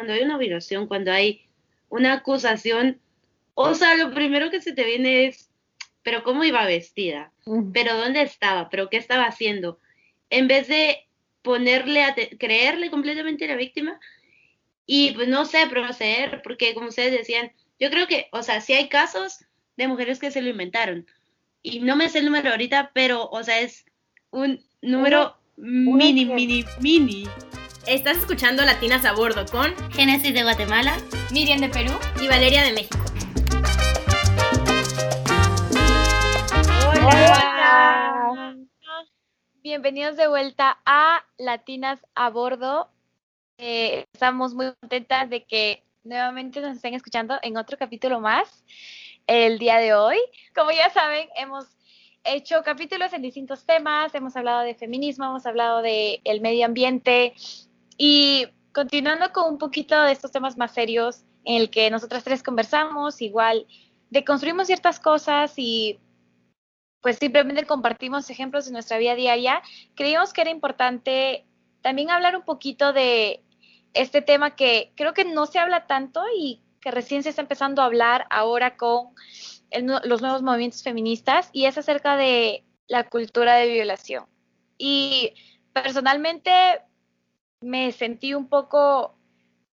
cuando hay una violación, cuando hay una acusación, o sea, lo primero que se te viene es, pero ¿cómo iba vestida? ¿Pero dónde estaba? ¿Pero qué estaba haciendo? En vez de ponerle a creerle completamente a la víctima y pues no sé, proceder, porque como ustedes decían, yo creo que, o sea, sí hay casos de mujeres que se lo inventaron. Y no me sé el número ahorita, pero, o sea, es un número mini, mini, mini. Estás escuchando Latinas a Bordo con Génesis de Guatemala, Miriam de Perú y Valeria de México. Hola. Bienvenidos de vuelta a Latinas a Bordo. Eh, estamos muy contentas de que nuevamente nos estén escuchando en otro capítulo más el día de hoy. Como ya saben, hemos hecho capítulos en distintos temas, hemos hablado de feminismo, hemos hablado de el medio ambiente y continuando con un poquito de estos temas más serios en el que nosotras tres conversamos, igual deconstruimos ciertas cosas y pues simplemente compartimos ejemplos de nuestra vida diaria, creímos que era importante también hablar un poquito de este tema que creo que no se habla tanto y que recién se está empezando a hablar ahora con los nuevos movimientos feministas y es acerca de la cultura de violación. Y personalmente me sentí un poco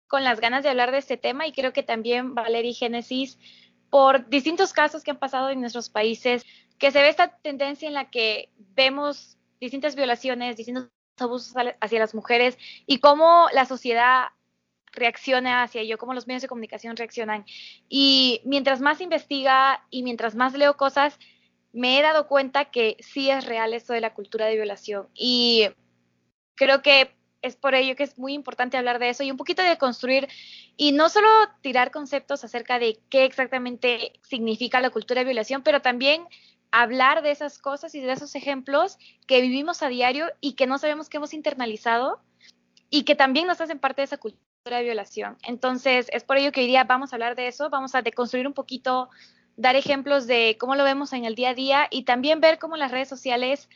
con las ganas de hablar de este tema y creo que también Valeria Génesis, por distintos casos que han pasado en nuestros países, que se ve esta tendencia en la que vemos distintas violaciones, distintos abusos hacia las mujeres y cómo la sociedad reacciona hacia ello, cómo los medios de comunicación reaccionan. Y mientras más investiga y mientras más leo cosas, me he dado cuenta que sí es real esto de la cultura de violación. Y creo que es por ello que es muy importante hablar de eso y un poquito de construir y no solo tirar conceptos acerca de qué exactamente significa la cultura de violación, pero también hablar de esas cosas y de esos ejemplos que vivimos a diario y que no sabemos que hemos internalizado y que también nos hacen parte de esa cultura de violación. Entonces, es por ello que hoy día vamos a hablar de eso, vamos a deconstruir un poquito, dar ejemplos de cómo lo vemos en el día a día y también ver cómo las redes sociales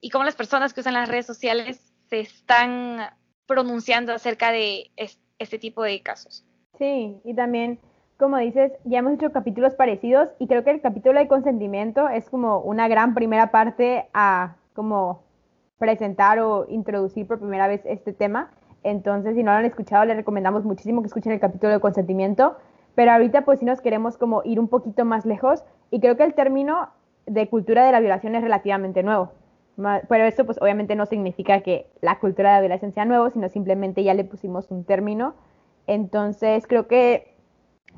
y cómo las personas que usan las redes sociales se están pronunciando acerca de este tipo de casos. Sí, y también, como dices, ya hemos hecho capítulos parecidos y creo que el capítulo de consentimiento es como una gran primera parte a como presentar o introducir por primera vez este tema. Entonces, si no lo han escuchado, les recomendamos muchísimo que escuchen el capítulo de consentimiento. Pero ahorita, pues sí nos queremos como ir un poquito más lejos. Y creo que el término de cultura de la violación es relativamente nuevo. Pero esto, pues obviamente no significa que la cultura de la violación sea nuevo, sino simplemente ya le pusimos un término. Entonces, creo que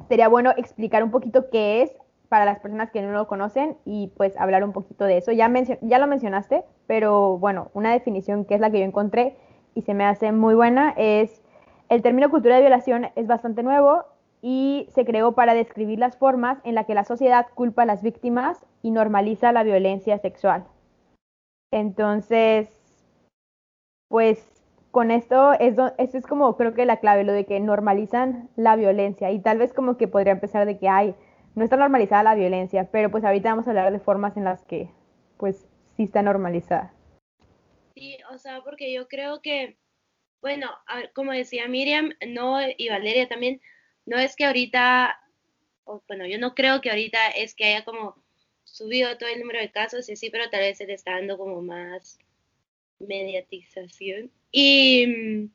sería bueno explicar un poquito qué es para las personas que no lo conocen y pues hablar un poquito de eso. Ya, ya lo mencionaste, pero bueno, una definición que es la que yo encontré y se me hace muy buena es el término cultura de violación es bastante nuevo y se creó para describir las formas en las que la sociedad culpa a las víctimas y normaliza la violencia sexual. Entonces, pues con esto es, esto es como creo que la clave, lo de que normalizan la violencia y tal vez como que podría empezar de que hay, no está normalizada la violencia, pero pues ahorita vamos a hablar de formas en las que pues sí está normalizada. Sí, o sea, porque yo creo que, bueno, como decía Miriam, no, y Valeria también, no es que ahorita, bueno, yo no creo que ahorita es que haya como subido todo el número de casos y sí, pero tal vez se le está dando como más mediatización. Y,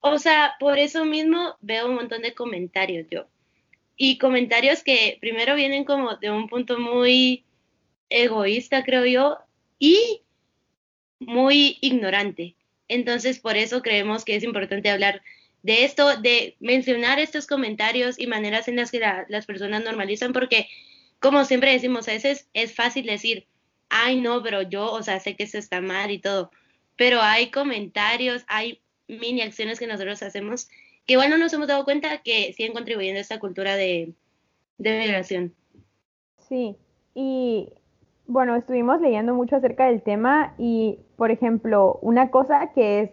o sea, por eso mismo veo un montón de comentarios yo. Y comentarios que primero vienen como de un punto muy egoísta, creo yo, y muy ignorante. Entonces, por eso creemos que es importante hablar de esto, de mencionar estos comentarios y maneras en las que las personas normalizan, porque, como siempre decimos, a veces es fácil decir, ay, no, pero yo, o sea, sé que eso está mal y todo, pero hay comentarios, hay mini acciones que nosotros hacemos que igual no nos hemos dado cuenta que siguen contribuyendo a esta cultura de, de migración. Sí, y bueno, estuvimos leyendo mucho acerca del tema y, por ejemplo, una cosa que es,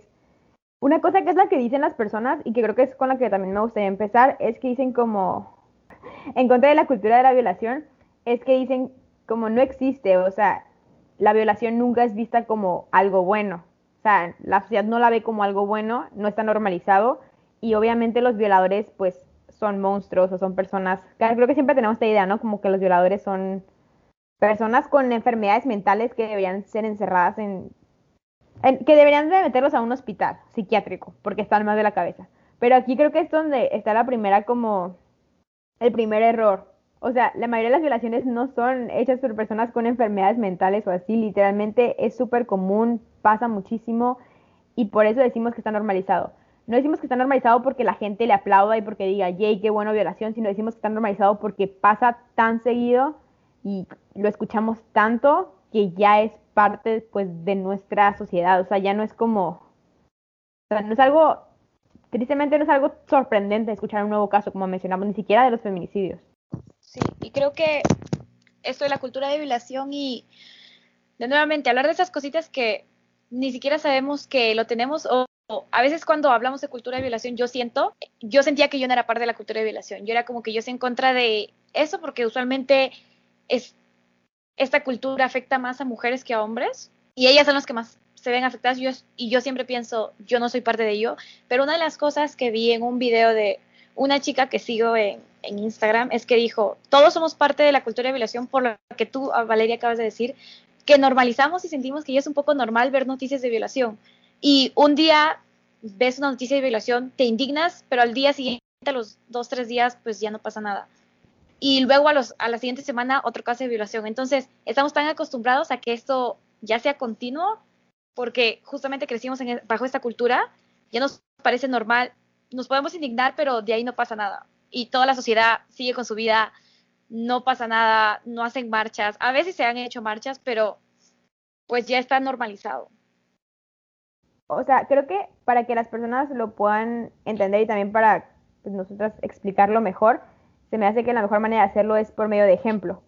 una cosa que es la que dicen las personas y que creo que es con la que también me gustaría empezar, es que dicen como, en contra de la cultura de la violación, es que dicen como no existe, o sea, la violación nunca es vista como algo bueno, o sea, la sociedad no la ve como algo bueno, no está normalizado y obviamente los violadores pues son monstruos o son personas, creo que siempre tenemos esta idea, ¿no? Como que los violadores son personas con enfermedades mentales que deberían ser encerradas en, que deberían de meterlos a un hospital psiquiátrico porque están mal de la cabeza. Pero aquí creo que es donde está la primera como el primer error. O sea, la mayoría de las violaciones no son hechas por personas con enfermedades mentales o así, literalmente es súper común, pasa muchísimo y por eso decimos que está normalizado. No decimos que está normalizado porque la gente le aplauda y porque diga, yay, qué bueno violación, sino decimos que está normalizado porque pasa tan seguido y lo escuchamos tanto que ya es parte pues de nuestra sociedad, o sea, ya no es como, o sea, no es algo, tristemente no es algo sorprendente escuchar un nuevo caso, como mencionamos, ni siquiera de los feminicidios. Sí, y creo que esto de la cultura de violación y de nuevamente hablar de esas cositas que ni siquiera sabemos que lo tenemos o, a veces cuando hablamos de cultura de violación yo siento, yo sentía que yo no era parte de la cultura de violación, yo era como que yo estoy en contra de eso porque usualmente es, esta cultura afecta más a mujeres que a hombres y ellas son las que más se ven afectadas. Y yo siempre pienso, yo no soy parte de ello, pero una de las cosas que vi en un video de una chica que sigo en, en Instagram es que dijo, todos somos parte de la cultura de violación por lo que tú, Valeria, acabas de decir, que normalizamos y sentimos que ya es un poco normal ver noticias de violación. Y un día ves una noticia de violación, te indignas, pero al día siguiente, a los dos, tres días, pues ya no pasa nada. Y luego a, los, a la siguiente semana otro caso de violación. Entonces, estamos tan acostumbrados a que esto ya sea continuo, porque justamente crecimos en, bajo esta cultura, ya nos parece normal, nos podemos indignar, pero de ahí no pasa nada. Y toda la sociedad sigue con su vida no pasa nada, no hacen marchas. A veces se han hecho marchas, pero pues ya está normalizado. O sea, creo que para que las personas lo puedan entender y también para pues, nosotras explicarlo mejor, se me hace que la mejor manera de hacerlo es por medio de ejemplo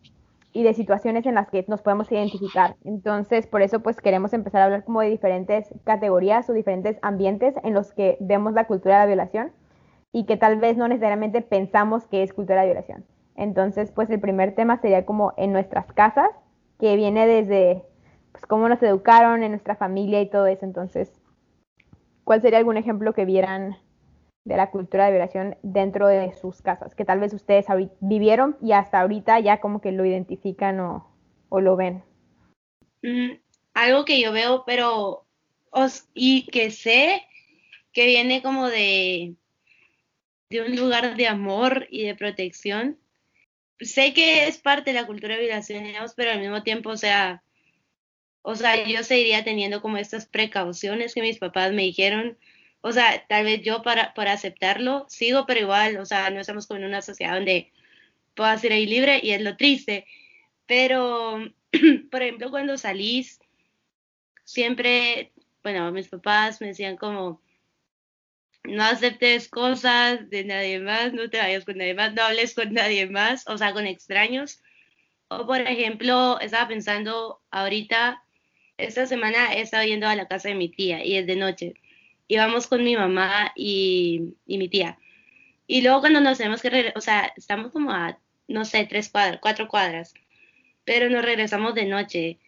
y de situaciones en las que nos podemos identificar. Entonces, por eso pues queremos empezar a hablar como de diferentes categorías o diferentes ambientes en los que vemos la cultura de la violación y que tal vez no necesariamente pensamos que es cultura de violación. Entonces, pues el primer tema sería como en nuestras casas, que viene desde pues cómo nos educaron en nuestra familia y todo eso. Entonces, ¿cuál sería algún ejemplo que vieran de la cultura de violación dentro de sus casas? Que tal vez ustedes vivieron y hasta ahorita ya como que lo identifican o, lo ven. Mm, algo que yo veo, pero y que sé que viene como de, de un lugar de amor y de protección, sé que es parte de la cultura de violación, pero al mismo tiempo, o sea, o sea, yo seguiría teniendo como estas precauciones que mis papás me dijeron, o sea, tal vez yo para, para aceptarlo sigo, pero igual, o sea, no estamos como en una sociedad donde puedas ir ahí libre y es lo triste, pero, por ejemplo, cuando salís, siempre, bueno, mis papás me decían como, no aceptes cosas de nadie más, no te vayas con nadie más, no hables con nadie más, o sea, con extraños. O por ejemplo, estaba pensando ahorita, esta semana he estado yendo a la casa de mi tía y es de noche. Íbamos con mi mamá y, y mi tía. Y luego cuando nos tenemos que regresar, o sea, estamos como a, no sé, tres cuadras, cuatro cuadras, pero nos regresamos de noche.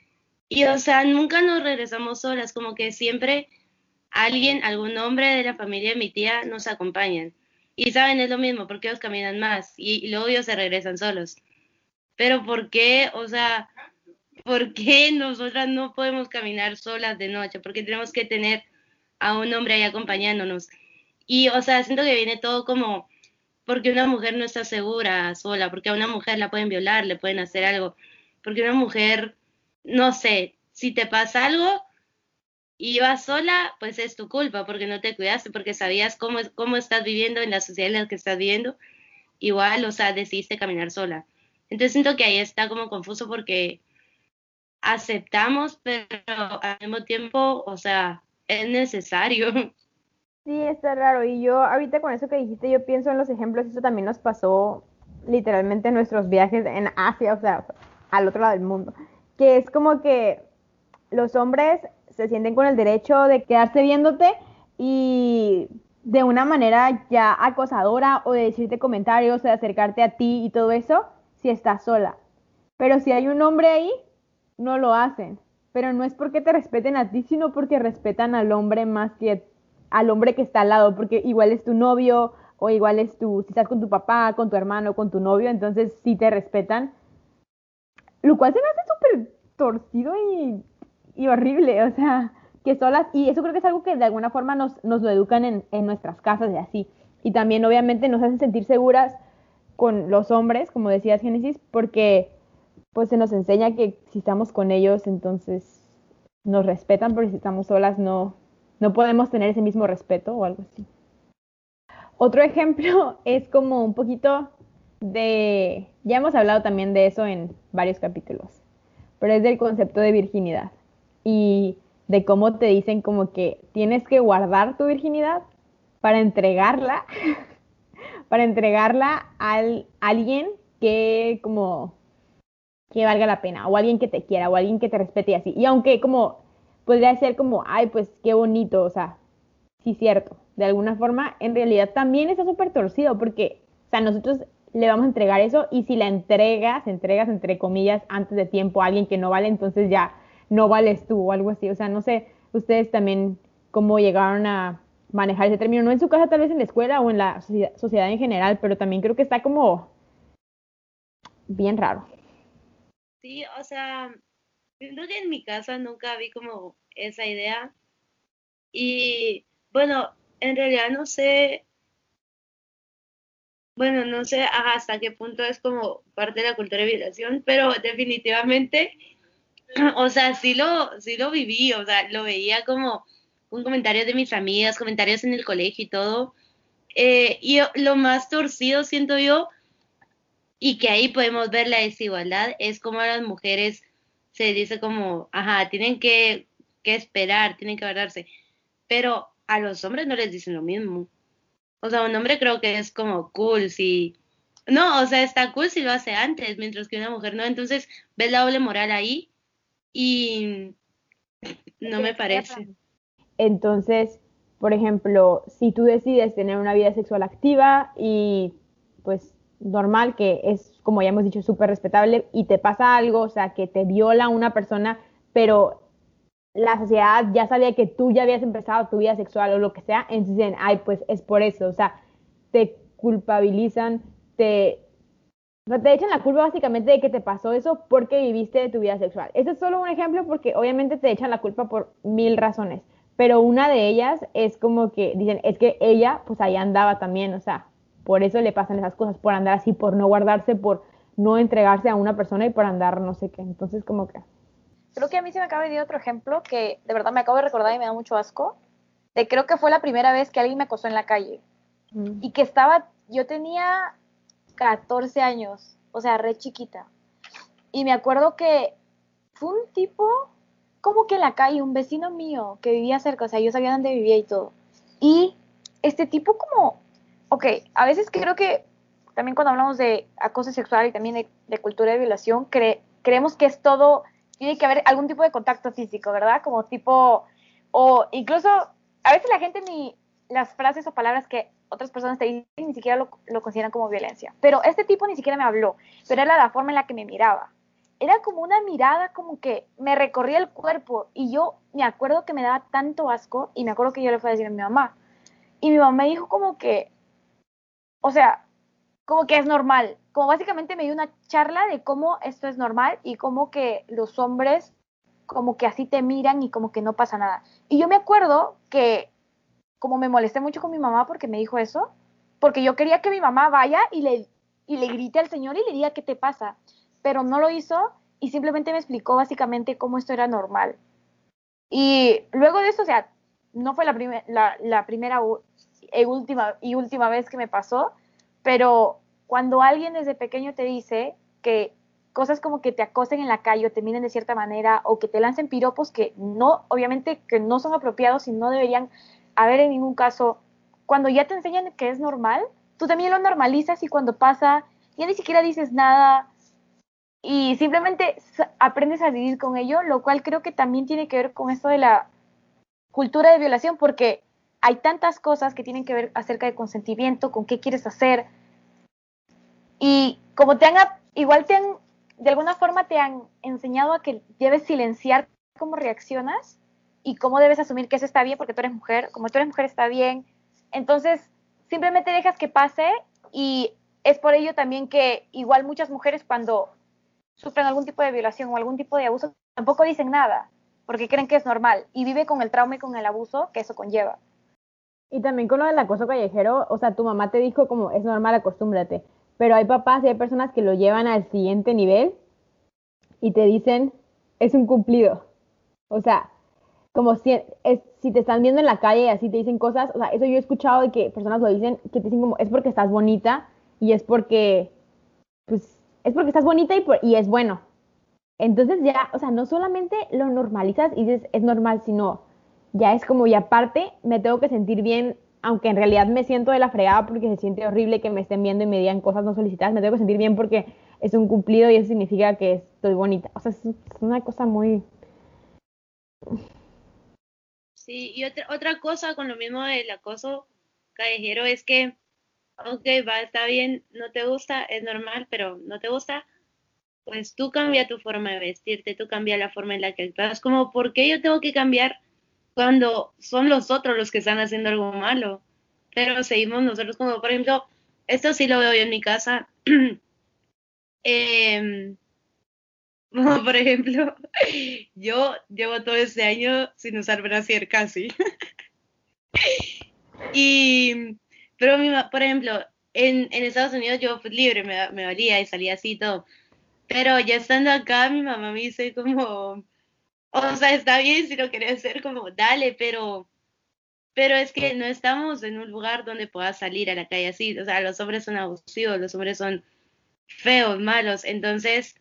Y o sea, nunca nos regresamos solas, como que siempre alguien, algún hombre de la familia de mi tía nos acompañan. Y saben, es lo mismo, porque ellos caminan más y, luego ellos se regresan solos. Pero ¿por qué? O sea, ¿por qué nosotras no podemos caminar solas de noche? Porque tenemos que tener a un hombre ahí acompañándonos. Y, o sea, siento que viene todo como porque una mujer no está segura sola, porque a una mujer la pueden violar, le pueden hacer algo, porque una mujer, no sé, si te pasa algo, y vas sola, pues es tu culpa porque no te cuidaste, porque sabías cómo, cómo estás viviendo en la sociedad en la que estás viviendo. Igual, o sea, decidiste caminar sola. Entonces siento que ahí está como confuso porque aceptamos, pero al mismo tiempo, o sea, es necesario. Sí, está raro. Y yo ahorita con eso que dijiste, yo pienso en los ejemplos, eso también nos pasó literalmente en nuestros viajes en Asia, o sea, al otro lado del mundo. Que es como que los hombres se sienten con el derecho de quedarse viéndote y de una manera ya acosadora o de decirte comentarios o de acercarte a ti y todo eso si estás sola. Pero si hay un hombre ahí, no lo hacen. Pero no es porque te respeten a ti, sino porque respetan al hombre más que al hombre que está al lado, porque igual es tu novio o igual es tu, si estás con tu papá, con tu hermano, con tu novio, entonces sí te respetan. Lo cual se me hace súper torcido y, y, horrible, o sea, que solas, y eso creo que es algo que de alguna forma nos, nos lo educan en, en nuestras casas y así. Y también obviamente nos hacen sentir seguras con los hombres, como decías Génesis, porque pues se nos enseña que si estamos con ellos, entonces nos respetan, pero si estamos solas no, no podemos tener ese mismo respeto o algo así. Otro ejemplo es como un poquito de, ya hemos hablado también de eso en varios capítulos, pero es del concepto de virginidad y de cómo te dicen como que tienes que guardar tu virginidad para entregarla, para entregarla a alguien que como que valga la pena, o alguien que te quiera, o alguien que te respete y así. Y aunque como podría ser como, ay, pues qué bonito, o sea, sí cierto, de alguna forma, en realidad también está súper torcido, porque, o sea, nosotros le vamos a entregar eso y si la entregas, entregas entre comillas antes de tiempo a alguien que no vale, entonces ya no vales tú o algo así. O sea, no sé, ustedes también cómo llegaron a manejar ese término, no en su casa, tal vez en la escuela o en la sociedad en general, pero también creo que está como bien raro. Sí, o sea, siento que en mi casa nunca vi como esa idea. Y bueno, en realidad no sé, bueno, no sé hasta qué punto es como parte de la cultura de violación, pero definitivamente, o sea, sí lo, sí lo viví, o sea, lo veía como un comentario de mis amigas, comentarios en el colegio y todo. Eh, y lo más torcido, siento yo, y que ahí podemos ver la desigualdad, es como a las mujeres se dice como, ajá, tienen que, que esperar, tienen que guardarse, pero a los hombres no les dicen lo mismo. O sea, un hombre creo que es como cool si... No, o sea, está cool si lo hace antes, mientras que una mujer no. Entonces, ves la doble moral ahí y no me parece. Entonces, por ejemplo, si tú decides tener una vida sexual activa y pues normal, que es, como ya hemos dicho, súper respetable, y te pasa algo, o sea, que te viola una persona, pero la sociedad ya sabía que tú ya habías empezado tu vida sexual o lo que sea, entonces dicen, ay, pues es por eso, o sea, te culpabilizan, te, te echan la culpa básicamente de que te pasó eso porque viviste tu vida sexual. Ese es solo un ejemplo porque obviamente te echan la culpa por mil razones, pero una de ellas es como que dicen, es que ella pues ahí andaba también, o sea, por eso le pasan esas cosas, por andar así, por no guardarse, por no entregarse a una persona y por andar no sé qué. Entonces, como que... Creo que a mí se me acaba de dar otro ejemplo que de verdad me acabo de recordar y me da mucho asco. De creo que fue la primera vez que alguien me acosó en la calle. Mm. Y que estaba, yo tenía 14 años, o sea, re chiquita. Y me acuerdo que fue un tipo como que en la calle, un vecino mío que vivía cerca, o sea, yo sabía dónde vivía y todo. Y este tipo como ok, a veces creo que también cuando hablamos de acoso sexual y también de, cultura de violación, creemos que es todo, tiene que haber algún tipo de contacto físico, ¿verdad? Como tipo, o incluso, a veces la gente ni las frases o palabras que otras personas te dicen ni siquiera lo, consideran como violencia. Pero este tipo ni siquiera me habló, pero era la forma en la que me miraba. Era como una mirada como que me recorría el cuerpo y yo me acuerdo que me daba tanto asco y me acuerdo que yo le fui a decir a mi mamá. Y mi mamá me dijo como que, o sea, como que es normal. Como básicamente me dio una charla de cómo esto es normal y cómo que los hombres como que así te miran y como que no pasa nada. Y yo me acuerdo que como me molesté mucho con mi mamá porque me dijo eso, porque yo quería que mi mamá vaya y le, y le grite al señor y le diga qué te pasa, pero no lo hizo y simplemente me explicó básicamente cómo esto era normal. Y luego de eso, o sea, no fue la, la, la primera y última, y última vez que me pasó, pero cuando alguien desde pequeño te dice que cosas como que te acosen en la calle o te miren de cierta manera o que te lancen piropos que no, obviamente que no son apropiados y no deberían haber en ningún caso, cuando ya te enseñan que es normal, tú también lo normalizas y cuando pasa ya ni siquiera dices nada y simplemente aprendes a vivir con ello, lo cual creo que también tiene que ver con esto de la cultura de violación, porque hay tantas cosas que tienen que ver acerca de consentimiento, con qué quieres hacer. Y como te han, igual te han, de alguna forma te han enseñado a que debes silenciar cómo reaccionas y cómo debes asumir que eso está bien porque tú eres mujer, como tú eres mujer está bien. Entonces, simplemente dejas que pase y es por ello también que igual muchas mujeres cuando sufren algún tipo de violación o algún tipo de abuso tampoco dicen nada porque creen que es normal y vive con el trauma y con el abuso que eso conlleva. Y también con lo del acoso callejero, o sea, tu mamá te dijo como es normal, acostúmbrate, pero hay papás y hay personas que lo llevan al siguiente nivel y te dicen, es un cumplido. O sea, como si, es, si te están viendo en la calle y así te dicen cosas, o sea, eso yo he escuchado de que personas lo dicen, que te dicen como, es porque estás bonita y es porque, pues, es porque estás bonita y, y es bueno. Entonces ya, o sea, no solamente lo normalizas y dices, es normal, sino ya es como, y aparte me tengo que sentir bien, aunque en realidad me siento de la fregada porque se siente horrible que me estén viendo y me digan cosas no solicitadas, me tengo que sentir bien porque es un cumplido y eso significa que estoy bonita. O sea, es, una cosa muy... Sí, y otra, otra cosa con lo mismo del acoso callejero es que, ok, va, está bien, no te gusta, es normal, pero no te gusta, pues tú cambia tu forma de vestirte, tú cambia la forma en la que actúas, como, ¿por qué yo tengo que cambiar cuando son los otros los que están haciendo algo malo? Pero seguimos nosotros como, por ejemplo, esto sí lo veo yo en mi casa, eh, por ejemplo, yo llevo todo este año sin usar brasier casi. y, pero mi, por ejemplo, en, en Estados Unidos yo fui libre, me, me valía y salía así y todo. Pero ya estando acá, mi mamá me dice como, o sea, está bien si lo quieres hacer, como, dale, pero, pero es que no estamos en un lugar donde puedas salir a la calle así. O sea, los hombres son abusivos, los hombres son feos, malos. Entonces,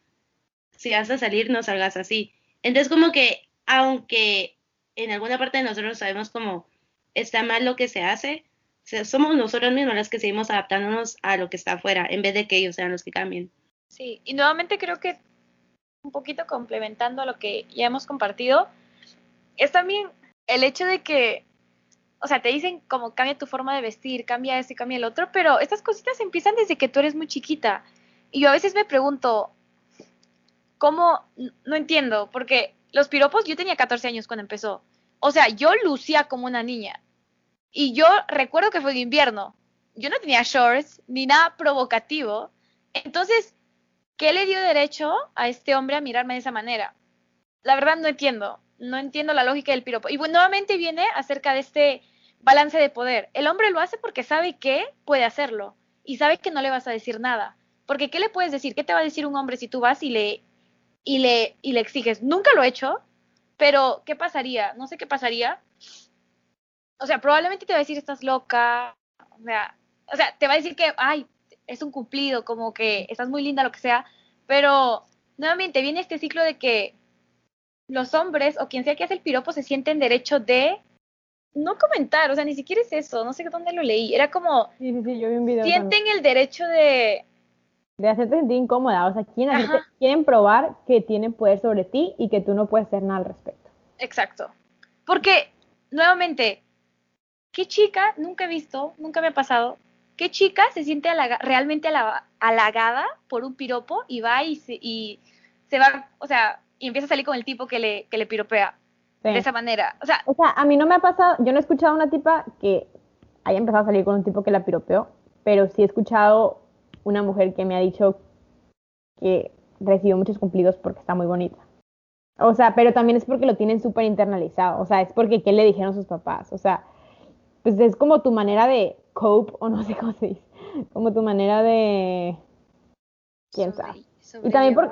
si vas a salir, no salgas así. Entonces, como que, aunque en alguna parte de nosotros sabemos cómo está mal lo que se hace, somos nosotros mismos las que seguimos adaptándonos a lo que está afuera, en vez de que ellos sean los que cambien. Sí, y nuevamente creo que un poquito complementando a lo que ya hemos compartido, es también el hecho de que, o sea, te dicen como cambia tu forma de vestir, cambia esto y cambia el otro, pero estas cositas empiezan desde que tú eres muy chiquita. Y yo a veces me pregunto, ¿cómo? No entiendo, porque los piropos, yo tenía 14 años cuando empezó. O sea, yo lucía como una niña. Y yo recuerdo que fue de invierno. Yo no tenía shorts ni nada provocativo. Entonces, ¿qué le dio derecho a este hombre a mirarme de esa manera? La verdad no entiendo. No entiendo la lógica del piropo. Y bueno, nuevamente viene acerca de este balance de poder. El hombre lo hace porque sabe que puede hacerlo y sabe que no le vas a decir nada. Porque ¿qué le puedes decir? ¿Qué te va a decir un hombre si tú vas y le, y le, y le exiges? Nunca lo he hecho, pero ¿qué pasaría? No sé qué pasaría. O sea, probablemente te va a decir estás loca. O sea, o sea, te va a decir que, ay, es un cumplido, como que estás muy linda, lo que sea. Pero nuevamente viene este ciclo de que los hombres o quien sea que hace el piropo se sienten derecho de no comentar, o sea, ni siquiera es eso, no sé dónde lo leí, era como sí, sí, sí, yo vi un video sienten el derecho de de hacerte sentir incómoda. O sea, quieren, quieren probar que tienen poder sobre ti y que tú no puedes hacer nada al respecto. Exacto. Porque, nuevamente, ¿qué chica, nunca he visto, nunca me ha pasado, qué chica se siente realmente halagada por un piropo y va y se, y se va, o sea, y empieza a salir con el tipo que le, que le piropea? De esa manera. O sea, o sea, a mí no me ha pasado, yo no he escuchado a una tipa que haya empezado a salir con un tipo que la piropeó, pero sí he escuchado una mujer que me ha dicho que recibió muchos cumplidos porque está muy bonita. O sea, pero también es porque lo tienen súper internalizado. O sea, es porque qué le dijeron sus papás. O sea, pues es como tu manera de cope, o no sé cómo se dice, como tu manera de... ¿Quién sabe? Y también por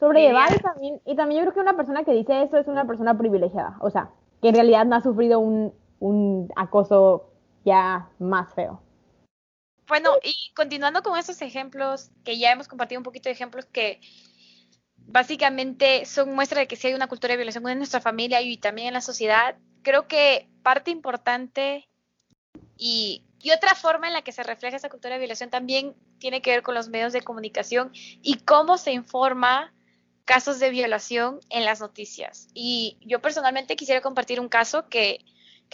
sobrellevar y también, y también yo creo que una persona que dice eso es una persona privilegiada. O sea, que en realidad no ha sufrido un, un acoso ya más feo. Bueno, y continuando con esos ejemplos, que ya hemos compartido un poquito de ejemplos que básicamente son muestra de que sí hay una cultura de violación en nuestra familia y también en la sociedad, creo que parte importante y, y, otra forma en la que se refleja esa cultura de violación también tiene que ver con los medios de comunicación y cómo se informa casos de violación en las noticias. Y yo personalmente quisiera compartir un caso que,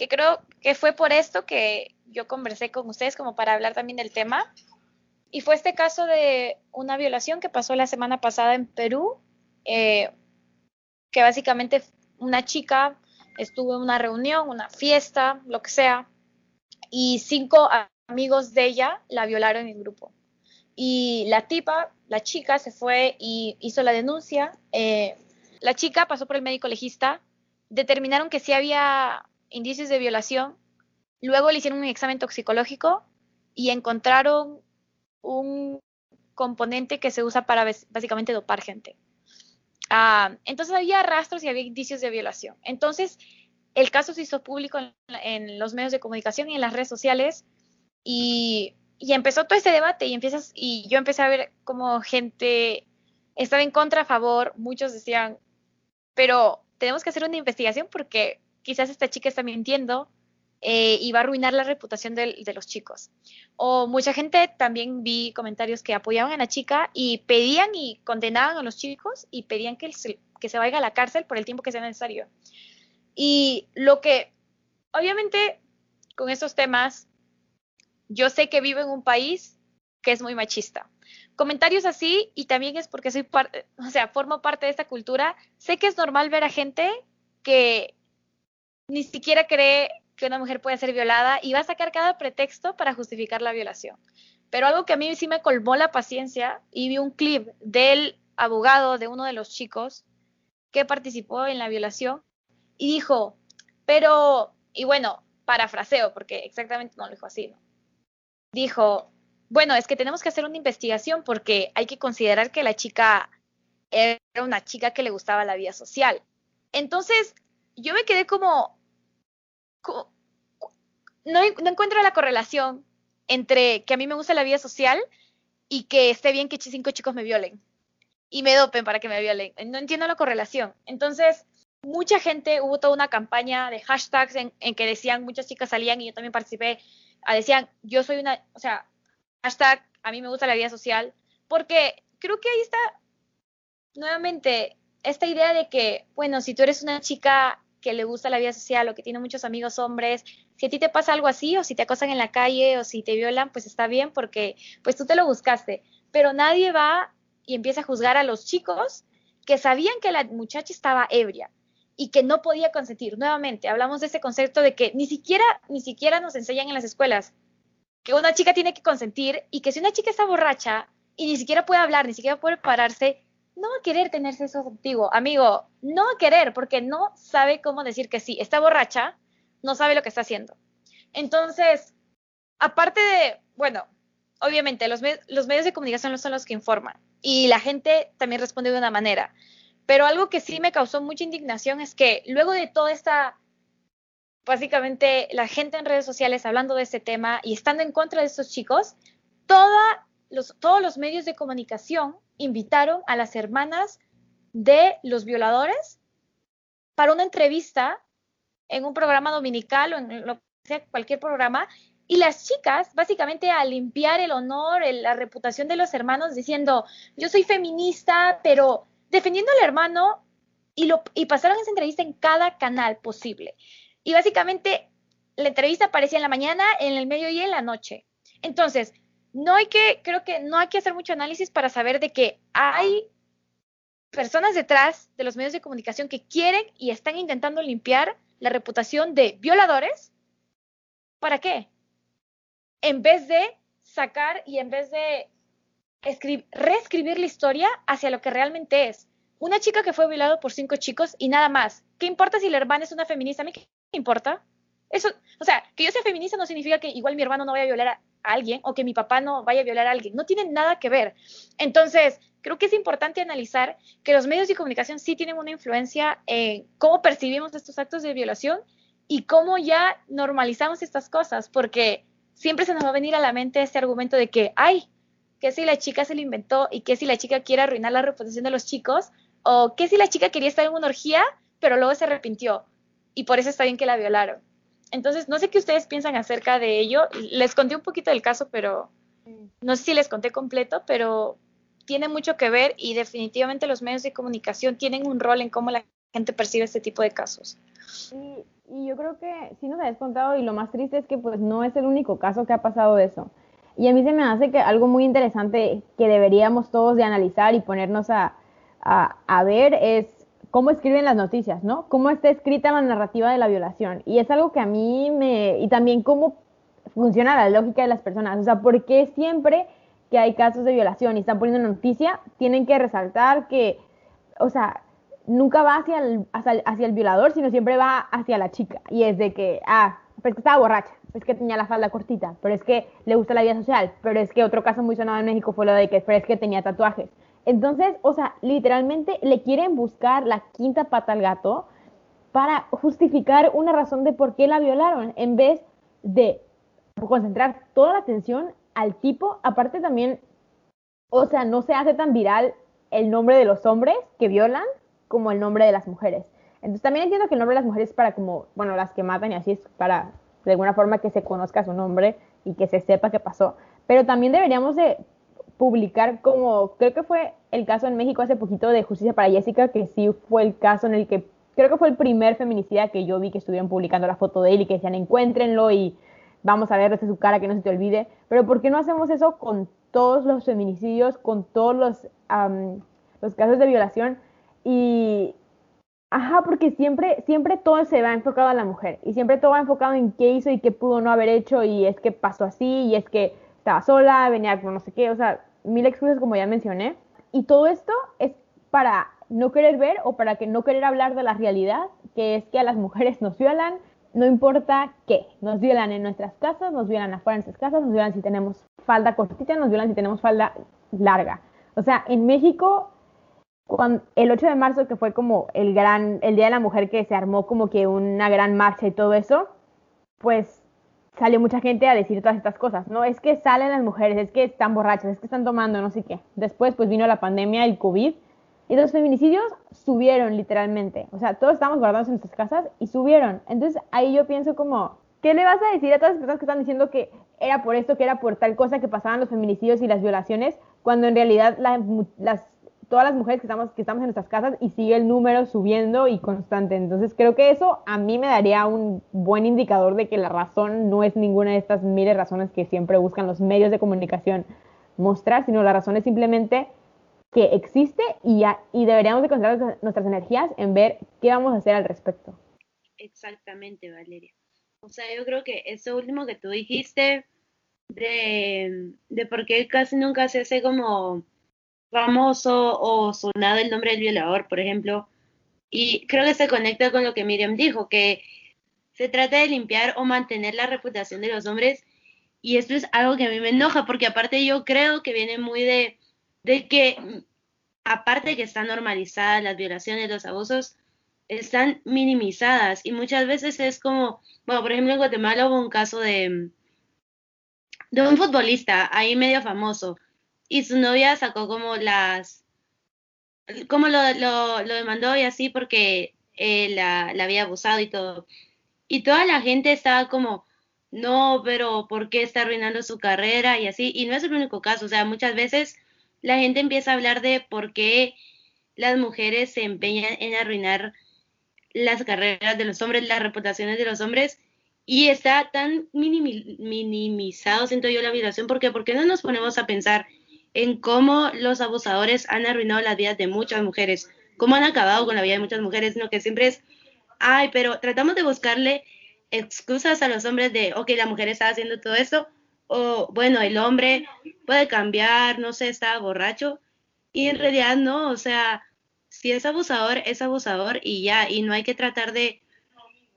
que creo que fue por esto que yo conversé con ustedes como para hablar también del tema. Y fue este caso de una violación que pasó la semana pasada en Perú, eh, que básicamente una chica estuvo en una reunión, una fiesta, lo que sea, y cinco amigos de ella la violaron en grupo. Y la tipa, la chica, se fue y hizo la denuncia. Eh, la chica pasó por el médico legista, determinaron que sí había indicios de violación, luego le hicieron un examen toxicológico y encontraron un componente que se usa para básicamente dopar gente. Ah, entonces había rastros y había indicios de violación. Entonces el caso se hizo público en, los medios de comunicación y en las redes sociales y, empezó todo este debate y empiezas y yo empecé a ver como gente estaba en contra, a favor, muchos decían, pero tenemos que hacer una investigación porque quizás esta chica está mintiendo eh, y va a arruinar la reputación de, los chicos. O mucha gente también vi comentarios que apoyaban a la chica y pedían y condenaban a los chicos y pedían que se, que se vaya a la cárcel por el tiempo que sea necesario. Y lo que, obviamente, con estos temas, yo sé que vivo en un país que es muy machista. Comentarios así, y también es porque soy parte, o sea, formo parte de esta cultura, sé que es normal ver a gente que ni siquiera cree que una mujer puede ser violada y va a sacar cada pretexto para justificar la violación. Pero algo que a mí sí me colmó la paciencia y vi un clip del abogado de uno de los chicos que participó en la violación y dijo, pero, y bueno, parafraseo, porque exactamente no lo dijo así, ¿no? Dijo, bueno, es que tenemos que hacer una investigación porque hay que considerar que la chica era una chica que le gustaba la vida social. Entonces, yo me quedé como, no, encuentro la correlación entre que a mí me gusta la vida social y que esté bien que cinco chicos me violen y me dopen para que me violen. No entiendo la correlación. Entonces, mucha gente, hubo toda una campaña de hashtags en, que decían, muchas chicas salían y yo también participé, decían, yo soy una, o sea, hashtag, a mí me gusta la vida social, porque creo que ahí está nuevamente esta idea de que, bueno, si tú eres una chica que le gusta la vida social o que tiene muchos amigos hombres, si a ti te pasa algo así o si te acosan en la calle o si te violan, pues está bien porque pues tú te lo buscaste, pero nadie va y empieza a juzgar a los chicos que sabían que la muchacha estaba ebria y que no podía consentir. Nuevamente, hablamos de ese concepto de que ni siquiera ni siquiera nos enseñan en las escuelas que una chica tiene que consentir y que si una chica está borracha y ni siquiera puede hablar, ni siquiera puede pararse, no va a querer tener sexo contigo, amigo, no va a querer porque no sabe cómo decir que sí, está borracha, no sabe lo que está haciendo. Entonces, aparte de, bueno, obviamente los, los medios de comunicación son los que informan y la gente también responde de una manera, pero algo que sí me causó mucha indignación es que luego de toda esta, básicamente la gente en redes sociales hablando de este tema y estando en contra de estos chicos, toda los, todos los medios de comunicación invitaron a las hermanas de los violadores para una entrevista en un programa dominical o en lo cualquier programa, y las chicas, básicamente a limpiar el honor, la reputación de los hermanos, diciendo, yo soy feminista, pero defendiendo al hermano, y, y pasaron esa entrevista en cada canal posible. Y básicamente la entrevista aparecía en la mañana, en el medio y en la noche. Entonces, no hay que, creo que no hay que hacer mucho análisis para saber de que hay personas detrás de los medios de comunicación que quieren y están intentando limpiar la reputación de violadores. ¿Para qué? En vez de sacar y en vez de reescribir la historia hacia lo que realmente es. Una chica que fue violada por cinco chicos y nada más. ¿Qué importa si la hermana es una feminista? ¿A mí qué importa? Eso, o sea, que yo sea feminista no significa que igual mi hermano no vaya a violar a, alguien o que mi papá no vaya a violar a alguien. No tienen nada que ver. Entonces, creo que es importante analizar que los medios de comunicación sí tienen una influencia en cómo percibimos estos actos de violación y cómo ya normalizamos estas cosas, porque siempre se nos va a venir a la mente este argumento de que, ay, que si la chica se lo inventó y que si la chica quiere arruinar la reputación de los chicos, o que si la chica quería estar en una orgía, pero luego se arrepintió y por eso está bien que la violaron. Entonces, no sé qué ustedes piensan acerca de ello. Les conté un poquito del caso, pero no sé si les conté completo, pero tiene mucho que ver y definitivamente los medios de comunicación tienen un rol en cómo la gente percibe este tipo de casos. Y, yo creo que sí nos habías contado y lo más triste es que pues no es el único caso que ha pasado eso. Y a mí se me hace que algo muy interesante que deberíamos todos de analizar y ponernos a, a ver es cómo escriben las noticias, ¿no? Cómo está escrita la narrativa de la violación. Y es algo que a mí me... Y también cómo funciona la lógica de las personas. O sea, ¿por qué siempre que hay casos de violación y están poniendo noticia, tienen que resaltar que, o sea, nunca va hacia el, hacia, el violador, sino siempre va hacia la chica. Y es de que, ah, pues que estaba borracha, es que tenía la falda cortita, pero es que le gusta la vida social, pero es que otro caso muy sonado en México fue lo de que, pero es que tenía tatuajes. Entonces, o sea, literalmente le quieren buscar la quinta pata al gato para justificar una razón de por qué la violaron, en vez de concentrar toda la atención al tipo. Aparte también, o sea, no se hace tan viral el nombre de los hombres que violan como el nombre de las mujeres. Entonces también entiendo que el nombre de las mujeres es para como, bueno, las que matan y así es para de alguna forma que se conozca su nombre y que se sepa qué pasó. Pero también deberíamos de publicar como, creo que fue el caso en México hace poquito de Justicia para Jessica, que sí fue el caso en el que, creo que fue el primer feminicida que yo vi que estuvieron publicando la foto de él y que decían encuéntrenlo y vamos a ver desde su cara que no se te olvide. Pero ¿por qué no hacemos eso con todos los feminicidios, con todos los, los casos de violación? Y, Ajá, porque siempre, siempre todo se va enfocado a la mujer y siempre todo va enfocado en qué hizo y qué pudo no haber hecho y es que pasó así y es que estaba sola, venía con no sé qué, o sea, mil excusas como ya mencioné. Y todo esto es para no querer ver o para que no querer hablar de la realidad, que es que a las mujeres nos violan, no importa qué, nos violan en nuestras casas, nos violan afuera de nuestras casas, nos violan si tenemos falda cortita, nos violan si tenemos falda larga. O sea, en México el 8 de marzo, que fue como el gran, el Día de la Mujer que se armó como que una gran marcha y todo eso, pues salió mucha gente a decir todas estas cosas, ¿no? Es que salen las mujeres, es que están borrachas, es que están tomando, no sé qué. Después, pues vino la pandemia, el COVID, y los feminicidios subieron literalmente. O sea, todos estábamos guardados en nuestras casas y subieron. Entonces ahí yo pienso como, ¿qué le vas a decir a todas las personas que están diciendo que era por esto, que era por tal cosa que pasaban los feminicidios y las violaciones, cuando en realidad las todas las mujeres que estamos, que estamos en nuestras casas y sigue el número subiendo y constante. Entonces creo que eso a mí me daría un buen indicador de que la razón no es ninguna de estas miles razones que siempre buscan los medios de comunicación mostrar, sino la razón es simplemente que existe y, y deberíamos de concentrar nuestras energías en ver qué vamos a hacer al respecto. Exactamente, Valeria. O sea, yo creo que eso último que tú dijiste de, de por qué casi nunca se hace como famoso o sonado el nombre del violador, por ejemplo. Y creo que se conecta con lo que Miriam dijo, que se trata de limpiar o mantener la reputación de los hombres. Y esto es algo que a mí me enoja, porque aparte yo creo que viene muy de, que, aparte de que están normalizadas las violaciones, los abusos, están minimizadas. Y muchas veces es como, bueno, por ejemplo, en Guatemala hubo un caso de, de un futbolista ahí medio famoso y su novia sacó como las, como lo, lo, lo demandó y así porque eh, la, había abusado y todo. Y toda la gente estaba como, no, pero ¿por qué está arruinando su carrera y así? Y no es el único caso, o sea, muchas veces la gente empieza a hablar de por qué las mujeres se empeñan en arruinar las carreras de los hombres, las reputaciones de los hombres, y está tan minimizado, siento yo, la violación, porque ¿por qué no nos ponemos a pensar en cómo los abusadores han arruinado las vidas de muchas mujeres, cómo han acabado con la vida de muchas mujeres, no que siempre es, ay, pero tratamos de buscarle excusas a los hombres de, ok, la mujer está haciendo todo eso, o bueno, el hombre puede cambiar, no sé, está borracho, y en realidad no, o sea, si es abusador, es abusador y ya, y no hay que tratar de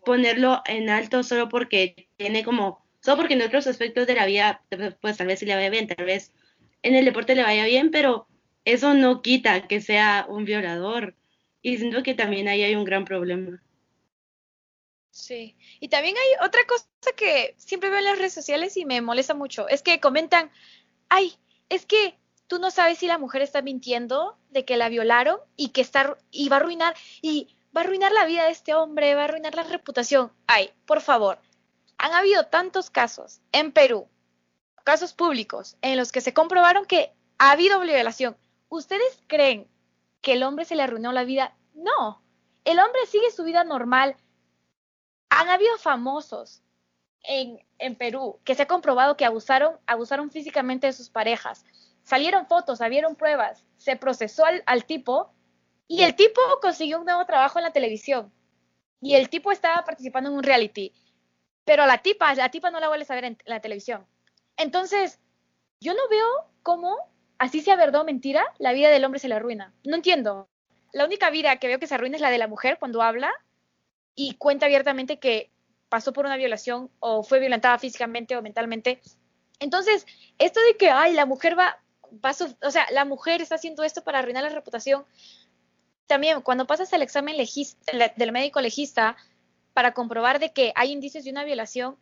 ponerlo en alto solo porque tiene como, solo porque en otros aspectos de la vida, pues tal vez sí le vaya bien, tal vez en el deporte le vaya bien, pero eso no quita que sea un violador. Y siento que también ahí hay un gran problema. Sí, y también hay otra cosa que siempre veo en las redes sociales y me molesta mucho, es que comentan, ay, es que tú no sabes si la mujer está mintiendo de que la violaron y que está y va a arruinar y va a arruinar la vida de este hombre, va a arruinar la reputación. Ay, por favor, han habido tantos casos en Perú casos públicos en los que se comprobaron que ha habido violación, ¿ustedes creen que el hombre se le arruinó la vida? No, el hombre sigue su vida normal. Han habido famosos en, en Perú que se ha comprobado que abusaron, abusaron físicamente de sus parejas. Salieron fotos, habieron pruebas, se procesó al, al tipo Y el tipo consiguió un nuevo trabajo en la televisión. Y el tipo estaba participando en un reality. Pero a la tipa, la tipa no la vuelve a ver en la televisión. Entonces, yo no veo cómo, así sea verdad o mentira, la vida del hombre se le arruina. No entiendo. La única vida que veo que se arruina es la de la mujer cuando habla y cuenta abiertamente que pasó por una violación o fue violentada físicamente o mentalmente. Entonces, esto de que, ay, la mujer va, va o sea, la mujer está haciendo esto para arruinar la reputación. También, cuando pasas el examen del médico legista para comprobar de que hay indicios de una violación,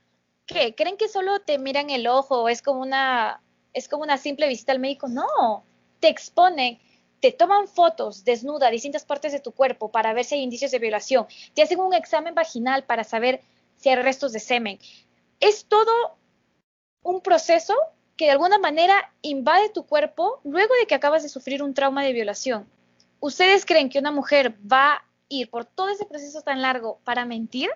¿qué? ¿Creen que solo te miran el ojo es como una, es como una simple visita al médico? No, te exponen te toman fotos desnuda de distintas partes de tu cuerpo para ver si hay indicios de violación, te hacen un examen vaginal para saber si hay restos de semen. Es todo un proceso que de alguna manera invade tu cuerpo luego de que acabas de sufrir un trauma de violación. ¿Ustedes creen que una mujer va a ir por todo ese proceso tan largo para mentir?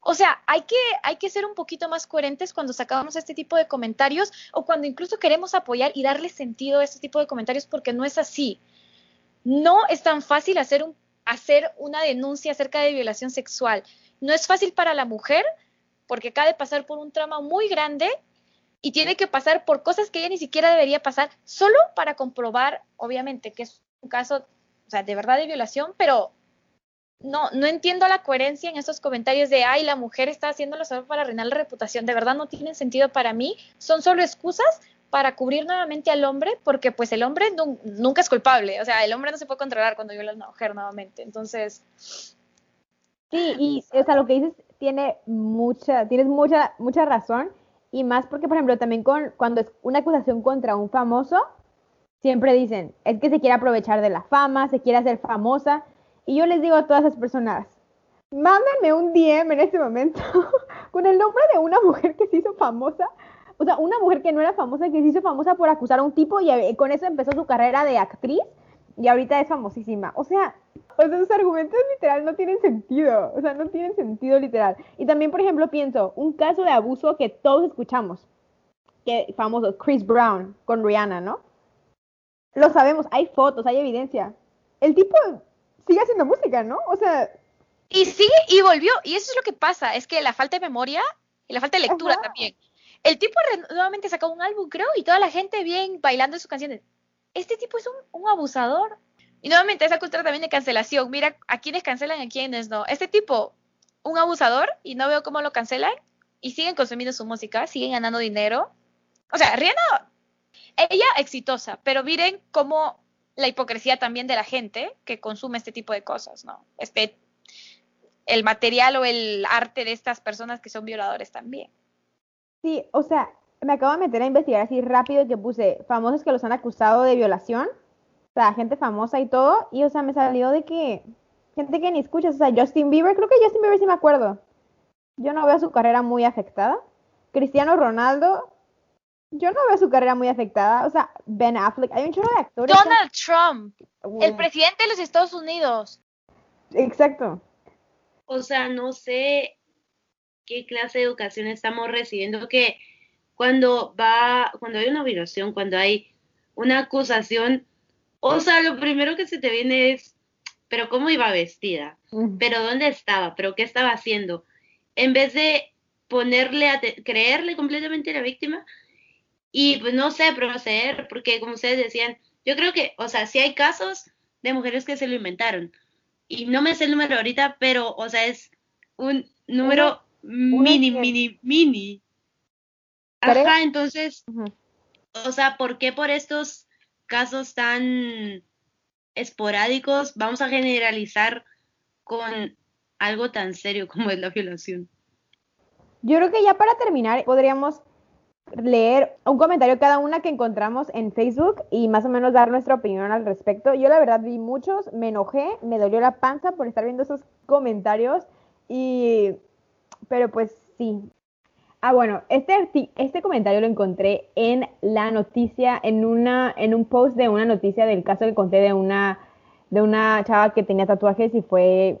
O sea, hay que, hay que ser un poquito más coherentes cuando sacamos este tipo de comentarios o cuando incluso queremos apoyar y darle sentido a este tipo de comentarios porque no es así no es tan fácil hacer, un, hacer una denuncia acerca de violación sexual. No es fácil para la mujer porque acaba de pasar por un trauma muy grande y tiene que pasar por cosas que ella ni siquiera debería pasar solo para comprobar, obviamente, que es un caso, o sea, de verdad de violación, pero no, no entiendo la coherencia en esos comentarios de, ay, la mujer está haciéndolo solo para arruinar la reputación. De verdad no tienen sentido para mí. Son solo excusas para cubrir nuevamente al hombre, porque pues el hombre nunca es culpable, o sea, el hombre no se puede controlar cuando viola a una mujer nuevamente, entonces... Sí, y o sea, lo que dices tiene mucha, tienes mucha, mucha razón, y más porque, por ejemplo, también con, cuando es una acusación contra un famoso, siempre dicen, es que se quiere aprovechar de la fama, se quiere hacer famosa, y yo les digo a todas esas personas, mándenme un DM en este momento con el nombre de una mujer que se hizo famosa o sea, una mujer que no era famosa, que se hizo famosa por acusar a un tipo y eh, con eso empezó su carrera de actriz y ahorita es famosísima. O sea, o sea, sus argumentos literal no tienen sentido. O sea, no tienen sentido literal. Y también, por ejemplo, pienso, un caso de abuso que todos escuchamos, que famoso, Chris Brown con Rihanna, ¿no? Lo sabemos, hay fotos, hay evidencia. El tipo sigue haciendo música, ¿no? O sea... Y sigue y volvió. Y eso es lo que pasa, es que la falta de memoria y la falta de lectura también. El tipo nuevamente sacó un álbum, creo, y toda la gente bien bailando sus canciones. Este tipo es un, abusador. Y nuevamente esa cultura también de cancelación. Mira a quienes cancelan a quienes no. Este tipo, un abusador, y no veo cómo lo cancelan, y siguen consumiendo su música, siguen ganando dinero. O sea, Rihanna, ella exitosa, pero miren cómo la hipocresía también de la gente que consume este tipo de cosas, ¿no? Este, el material o el arte de estas personas que son violadores también. Sí, o sea, me acabo de meter a investigar así rápido que puse famosos que los han acusado de violación. O sea, gente famosa y todo. Y, o sea, me salió de que gente que ni escuchas. O sea, Justin Bieber, creo que Justin Bieber sí me acuerdo. Yo no veo su carrera muy afectada. Cristiano Ronaldo, yo no veo su carrera muy afectada. O sea, Ben Affleck, hay un chorro de actores. Donald Trump, el presidente de los Estados Unidos. Exacto. O sea, no sé, qué clase de educación estamos recibiendo que cuando va, cuando hay una violación, cuando hay una acusación, o sea, lo primero que se te viene es, pero ¿cómo iba vestida? ¿Pero dónde estaba? ¿Pero qué estaba haciendo? En vez de ponerle a creerle completamente a la víctima y pues no sé, proceder, porque como ustedes decían, yo creo que, o sea, sí hay casos de mujeres que se lo inventaron. Y no me sé el número ahorita, pero, o sea, es un número mini, mini, mini. Ajá, entonces, o sea, ¿por qué por estos casos tan esporádicos vamos a generalizar con algo tan serio como es la violación? Yo creo que ya para terminar podríamos leer un comentario cada una que encontramos en Facebook y más o menos dar nuestra opinión al respecto. Yo la verdad vi muchos, me enojé, me dolió la panza por estar viendo esos comentarios y pero pues sí. Ah, bueno, este, este comentario lo encontré en la noticia, en, una, en un post de una noticia del caso que conté de una, de una chava que tenía tatuajes y fue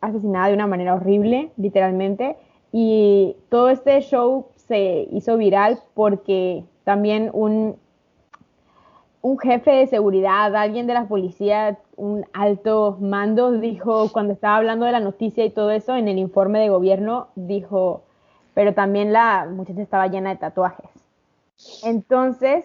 asesinada de una manera horrible, literalmente. Y todo este show se hizo viral porque también un, un jefe de seguridad, alguien de la policía, un alto mando, dijo, cuando estaba hablando de la noticia y todo eso, en el informe de gobierno, dijo, pero también la muchacha estaba llena de tatuajes. Entonces,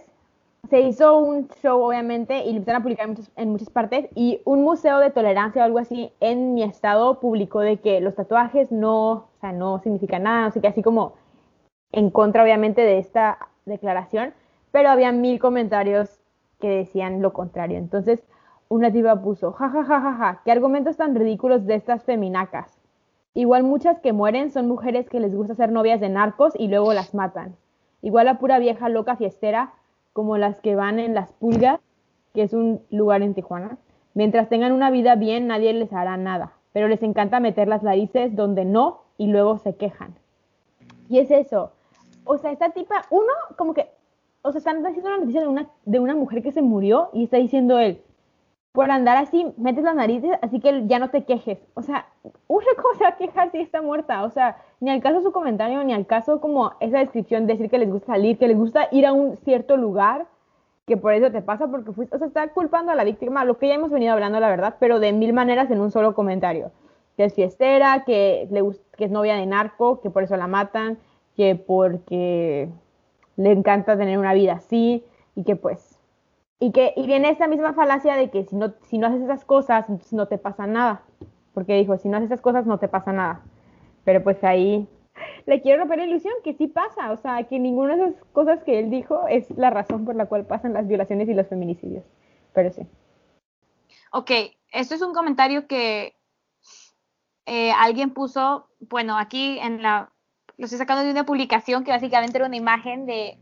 se hizo un show, obviamente, y lo empezaron a publicar en muchas, en muchas partes, y un museo de tolerancia o algo así en mi estado publicó de que los tatuajes no, o sea, no significan nada, así que así como en contra, obviamente, de esta declaración, pero había mil comentarios que decían lo contrario. Entonces, una tipa puso, ja, ja, ja, ja, qué argumentos tan ridículos de estas feminacas. Igual muchas que mueren son mujeres que les gusta ser novias de narcos y luego las matan. Igual la pura vieja loca fiestera como las que van en Las Pulgas, que es un lugar en Tijuana. Mientras tengan una vida bien, nadie les hará nada, pero les encanta meter las narices donde no y luego se quejan. Y es eso. O sea, esta tipa, uno, como que, o sea, están haciendo una noticia de una, de una mujer que se murió y está diciendo él, por andar así, metes las narices, así que ya no te quejes. O sea, se va a quejar si está muerta. O sea, ni al caso su comentario, ni al caso como esa descripción, decir que les gusta salir, que les gusta ir a un cierto lugar, que por eso te pasa, porque fuiste, o sea, está culpando a la víctima, lo que ya hemos venido hablando, la verdad, pero de mil maneras en un solo comentario. Que es fiestera, que, le, que es novia de narco, que por eso la matan, que porque le encanta tener una vida así, y que pues y que y viene esa misma falacia de que si no, si no haces esas cosas, no te pasa nada. Porque dijo, si no haces esas cosas, no te pasa nada. Pero pues ahí le quiero romper la ilusión que sí pasa. O sea, que ninguna de esas cosas que él dijo es la razón por la cual pasan las violaciones y los feminicidios. Pero sí. Ok, esto es un comentario que eh, alguien puso, bueno, aquí en la, lo estoy sacando de una publicación que básicamente era una imagen de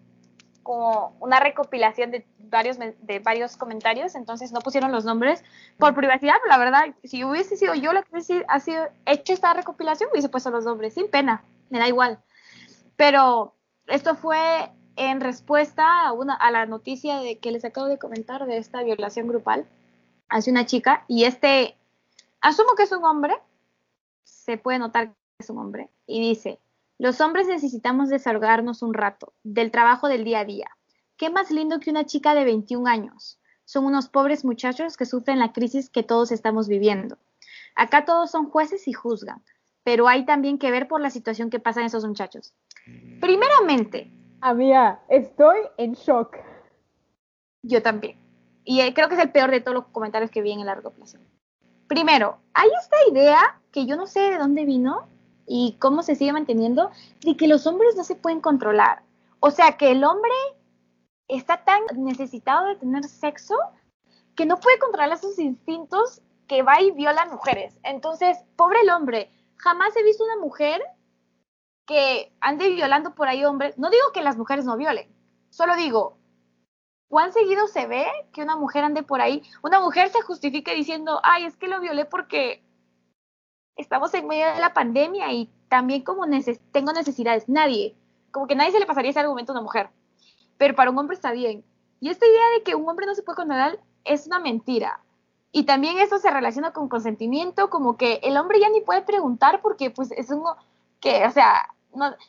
como una recopilación de varios, de varios comentarios, entonces no pusieron los nombres por privacidad, la verdad, si hubiese sido yo la que hubiese sido hecho esta recopilación, hubiese puesto los nombres, sin pena, me da igual. Pero esto fue en respuesta a, una, a la noticia de que les acabo de comentar de esta violación grupal hacia una chica, y este, asumo que es un hombre, se puede notar que es un hombre, y dice, los hombres necesitamos desahogarnos un rato del trabajo del día a día. ¿Qué más lindo que una chica de 21 años? Son unos pobres muchachos que sufren la crisis que todos estamos viviendo. Acá todos son jueces y juzgan, pero hay también que ver por la situación que pasan esos muchachos. Primeramente. Amiga, estoy en shock. Yo también. Y eh, creo que es el peor de todos los comentarios que vi en el largo plazo. Primero, hay esta idea que yo no sé de dónde vino, y cómo se sigue manteniendo de que los hombres no se pueden controlar. O sea, que el hombre está tan necesitado de tener sexo que no puede controlar sus instintos que va y viola mujeres. Entonces, pobre el hombre, jamás he visto una mujer que ande violando por ahí hombres. No digo que las mujeres no violen, solo digo, ¿cuán seguido se ve que una mujer ande por ahí? Una mujer se justifique diciendo, ay, es que lo violé porque estamos en medio de la pandemia y también como tengo necesidades. Nadie, como que nadie se le pasaría ese argumento a una mujer. Pero para un hombre está bien. Y esta idea de que un hombre no se puede controlar es una mentira. Y también eso se relaciona con consentimiento, como que el hombre ya ni puede preguntar porque pues es un que, o sea,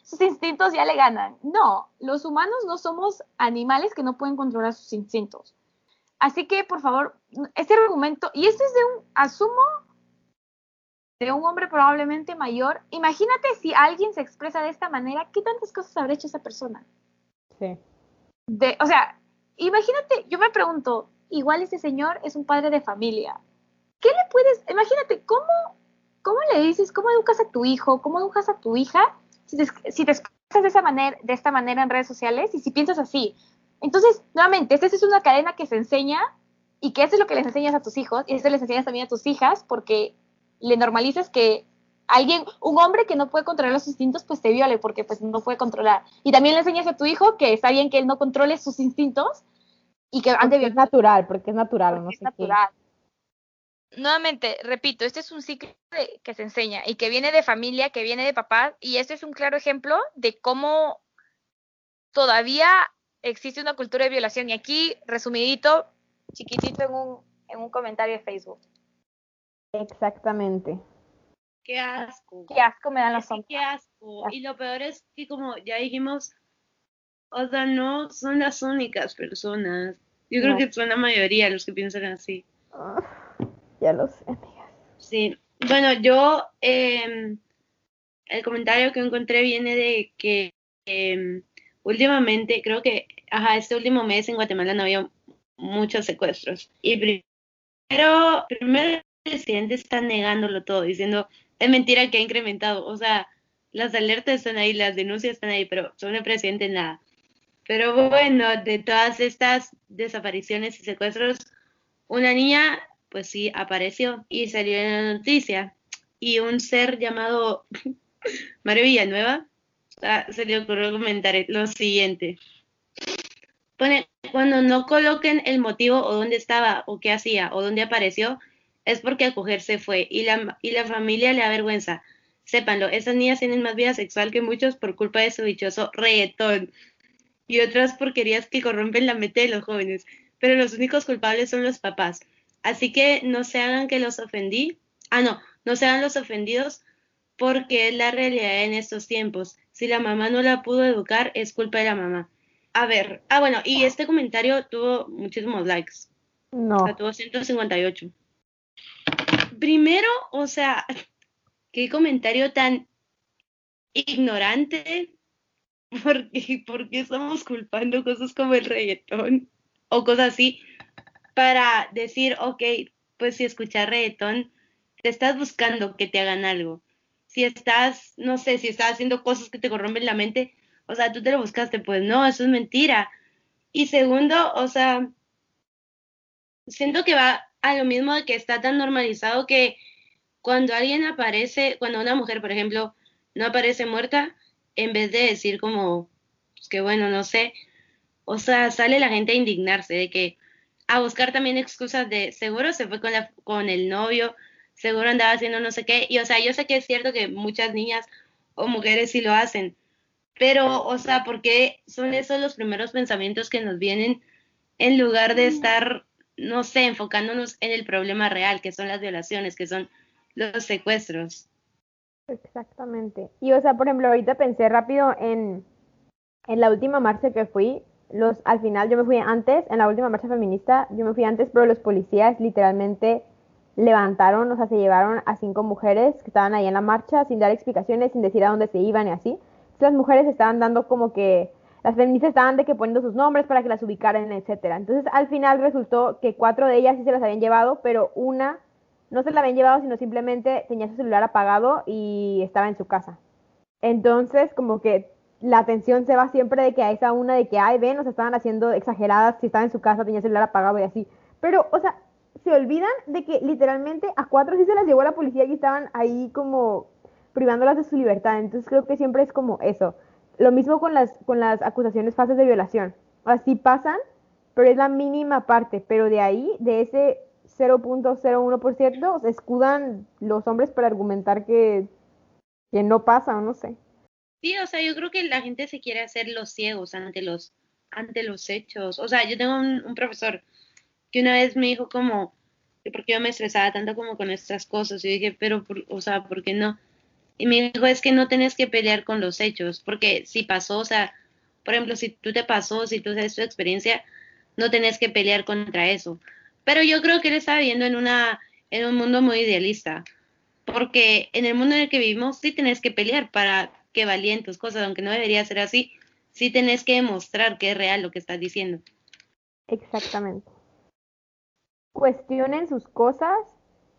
sus instintos ya le ganan. No, los humanos no somos animales que no pueden controlar sus instintos. Así que, por favor, ese argumento, y esto es de un, asumo de un hombre probablemente mayor, imagínate si alguien se expresa de esta manera, ¿qué tantas cosas habrá hecho esa persona? Sí. De, o sea, imagínate, yo me pregunto, igual ese señor es un padre de familia. ¿Qué le puedes, imagínate, cómo, cómo le dices, cómo educas a tu hijo, cómo educas a tu hija si te, si te expresas de, esa manera, de esta manera en redes sociales y si piensas así? Entonces, nuevamente, esta es una cadena que se enseña y que eso es lo que les enseñas a tus hijos y eso les enseñas también a tus hijas porque le normalizas que alguien, un hombre que no puede controlar los instintos, pues te viole porque pues no puede controlar. Y también le enseñas a tu hijo que está bien que él no controle sus instintos y que ande Es natural, porque es natural, no es natural. Nuevamente, repito, este es un ciclo que se enseña y que viene de familia, que viene de papá, y este es un claro ejemplo de cómo todavía existe una cultura de violación. Y aquí, resumidito, chiquitito en un, en un comentario de Facebook. Exactamente. Qué asco. Qué asco me dan los hombres. Qué asco. Y lo peor es que como ya dijimos, o sea, no son las únicas personas Yo creo que son la mayoría los que piensan así. Ya lo sé, amigas. Sí. Bueno, yo, em, el comentario que encontré viene de que em, últimamente, creo que, ajá, este último mes en Guatemala no había muchos secuestros. Y primero, primero presidente está negándolo todo, diciendo, es mentira que ha incrementado. O sea, las alertas están ahí, las denuncias están ahí, pero sobre el presidente nada. Pero bueno, de todas estas desapariciones y secuestros, una niña, pues sí, apareció y salió en la noticia. Y un ser llamado Mario Villanueva se le ocurrió comentar lo siguiente. Pone, cuando no coloquen el motivo o dónde estaba o qué hacía o dónde apareció, es porque a cogerse fue y la, y la familia le avergüenza. Sépanlo, esas niñas tienen más vida sexual que muchos por culpa de su dichoso reggaetón y otras porquerías que corrompen la mente de los jóvenes, pero los únicos culpables son los papás. Así que no se hagan que los ofendí. Ah, no, no se hagan los ofendidos porque es la realidad en estos tiempos. Si la mamá no la pudo educar, es culpa de la mamá. A ver, ah, bueno, y este comentario tuvo muchísimos likes. No. O sea, tuvo 158. Primero, o sea, qué comentario tan ignorante ¿Por qué, ¿Por qué estamos culpando cosas como el reggaetón o cosas así para decir, ok, pues si escuchas reggaetón, te estás buscando que te hagan algo. Si estás, no sé, si estás haciendo cosas que te corrompen la mente, o sea, tú te lo buscaste, pues no, eso es mentira. Y segundo, o sea, siento que va a lo mismo de que está tan normalizado que cuando alguien aparece, cuando una mujer, por ejemplo, no aparece muerta, en vez de decir como, pues que bueno, no sé, o sea, sale la gente a indignarse de que a buscar también excusas de seguro se fue con, la, con el novio, seguro andaba haciendo no sé qué, y o sea, yo sé que es cierto que muchas niñas o mujeres sí lo hacen, pero, o sea, ¿por qué son esos los primeros pensamientos que nos vienen en lugar de estar, no sé, enfocándonos en el problema real, que son las violaciones, que son los secuestros? Exactamente. Y o sea, por ejemplo, ahorita pensé rápido en, en la última marcha que fui. Los, al final yo me fui antes, en la última marcha feminista, yo me fui antes, pero los policías literalmente levantaron, o sea, se llevaron a cinco mujeres que estaban ahí en la marcha sin dar explicaciones, sin decir a dónde se iban y así. Las mujeres estaban dando como que, las feministas estaban de que poniendo sus nombres para que las ubicaran, etcétera. Entonces, al final resultó que cuatro de ellas sí se las habían llevado, pero una no se la habían llevado, sino simplemente tenía su celular apagado y estaba en su casa. Entonces, como que la atención se va siempre de que a esa una de que, ay, ven, nos estaban haciendo exageradas si estaba en su casa, tenía el celular apagado y así. Pero, o sea, se olvidan de que literalmente a cuatro sí se las llevó la policía y estaban ahí como privándolas de su libertad. Entonces creo que siempre es como eso. Lo mismo con las, con las acusaciones falsas de violación. Así pasan, pero es la mínima parte. Pero de ahí, de ese 0.01% se escudan los hombres para argumentar que, que no pasa, o no sé. Sí, o sea, yo creo que la gente se quiere hacer los ciegos ante los, ante los hechos. O sea, yo tengo un, profesor que una vez me dijo como, porque yo me estresaba tanto como con estas cosas. Y dije, pero, o sea, ¿por qué no? Y me dijo, es que no tienes que pelear con los hechos, porque si pasó, o sea, por ejemplo, si tú te pasó, si tú sabes tu experiencia, no tenés que pelear contra eso. Pero yo creo que él está viviendo en, una, en un mundo muy idealista, porque en el mundo en el que vivimos sí tenés que pelear para que valían tus cosas, aunque no debería ser así, sí tenés que demostrar que es real lo que estás diciendo. Exactamente. Cuestionen sus cosas,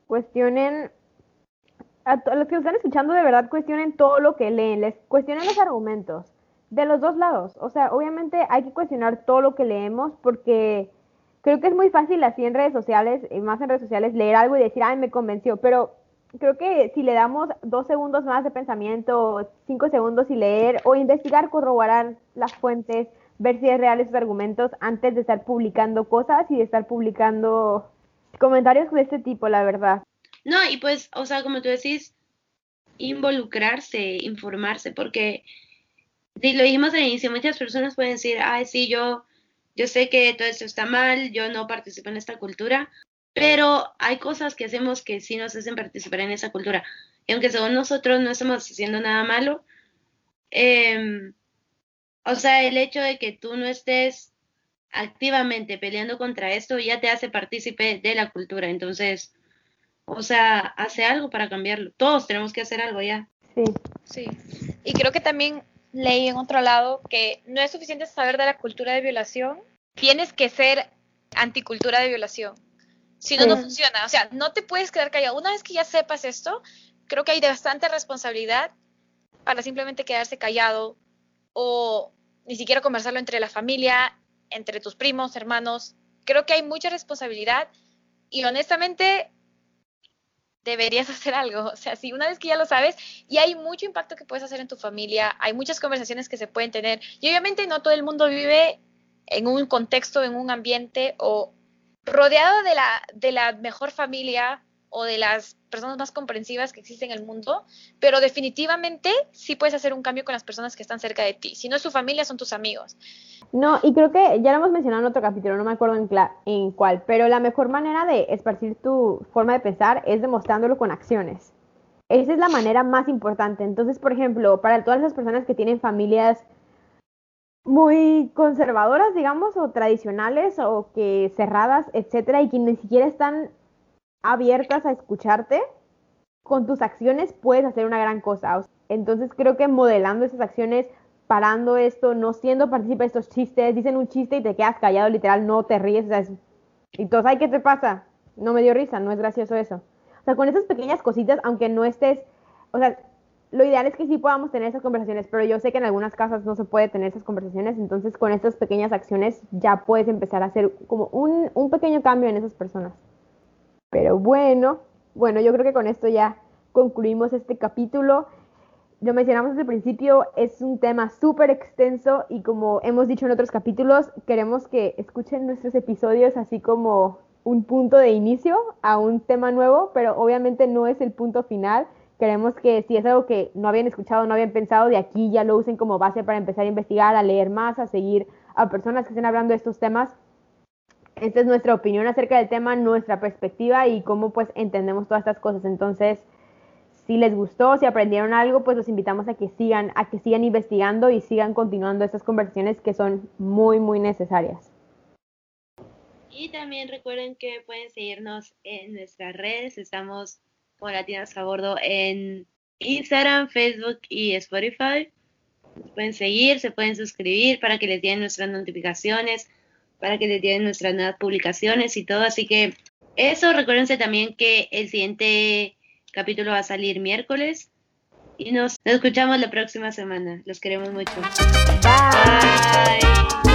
cuestionen a los que están escuchando de verdad cuestionen todo lo que leen, les cuestionen los argumentos de los dos lados. O sea, obviamente hay que cuestionar todo lo que leemos porque creo que es muy fácil así en redes sociales, y más en redes sociales, leer algo y decir, ay, me convenció, pero creo que si le damos dos segundos más de pensamiento, cinco segundos y leer o investigar, corroborar las fuentes, ver si es real esos argumentos antes de estar publicando cosas y de estar publicando comentarios de este tipo, la verdad. No, y pues, o sea, como tú decís, involucrarse, informarse, porque lo dijimos al inicio, muchas personas pueden decir, ay, sí, yo yo sé que todo esto está mal, yo no participo en esta cultura, pero hay cosas que hacemos que sí nos hacen participar en esa cultura. Y aunque según nosotros no estamos haciendo nada malo, eh, o sea, el hecho de que tú no estés activamente peleando contra esto, ya te hace partícipe de la cultura. Entonces, o sea, hace algo para cambiarlo. Todos tenemos que hacer algo ya. Sí. Sí. Y creo que también leí en otro lado que no es suficiente saber de la cultura de violación, tienes que ser anticultura de violación. Si no, no funciona. O sea, no te puedes quedar callado. Una vez que ya sepas esto, creo que hay bastante responsabilidad para simplemente quedarse callado o ni siquiera conversarlo entre la familia, entre tus primos, hermanos. Creo que hay mucha responsabilidad y honestamente deberías hacer algo. O sea, si una vez que ya lo sabes, y hay mucho impacto que puedes hacer en tu familia, hay muchas conversaciones que se pueden tener. Y obviamente no todo el mundo vive en un contexto, en un ambiente o rodeado de la, de la mejor familia o de las personas más comprensivas que existen en el mundo, pero definitivamente sí puedes hacer un cambio con las personas que están cerca de ti. Si no es tu familia, son tus amigos. No, y creo que ya lo hemos mencionado en otro capítulo, no me acuerdo en, en cuál, pero la mejor manera de esparcir tu forma de pensar es demostrándolo con acciones. Esa es la manera más importante. Entonces, por ejemplo, para todas las personas que tienen familias muy conservadoras, digamos, o tradicionales, o que cerradas, etcétera, y que ni siquiera están abiertas a escucharte, con tus acciones puedes hacer una gran cosa. Entonces creo que modelando esas acciones, parando esto, no siendo partícipe de estos chistes, dicen un chiste y te quedas callado, literal, no te ríes. Y todos, ay, ¿qué te pasa? No me dio risa, no es gracioso eso. O sea, con esas pequeñas cositas, aunque no estés, o sea, lo ideal es que sí podamos tener esas conversaciones, pero yo sé que en algunas casas no se puede tener esas conversaciones, entonces con estas pequeñas acciones ya puedes empezar a hacer como un, un pequeño cambio en esas personas. Pero bueno, bueno, yo creo que con esto ya concluimos este capítulo. Lo mencionamos desde el principio, es un tema súper extenso y como hemos dicho en otros capítulos, queremos que escuchen nuestros episodios así como un punto de inicio a un tema nuevo, pero obviamente no es el punto final. Queremos que si es algo que no habían escuchado, no habían pensado, de aquí ya lo usen como base para empezar a investigar, a leer más, a seguir a personas que estén hablando de estos temas esta es nuestra opinión acerca del tema, nuestra perspectiva y cómo pues entendemos todas estas cosas. Entonces, si les gustó, si aprendieron algo, pues los invitamos a que sigan, a que sigan investigando y sigan continuando estas conversaciones que son muy, muy necesarias. Y también recuerden que pueden seguirnos en nuestras redes. Estamos con Latinas a Bordo en Instagram, Facebook y Spotify. Pueden seguir, se pueden suscribir para que les lleguen nuestras notificaciones para que les lleguen nuestras nuevas publicaciones y todo. Así que eso, recuérdense también que el siguiente capítulo va a salir miércoles y nos, escuchamos la próxima semana. Los queremos mucho. Bye.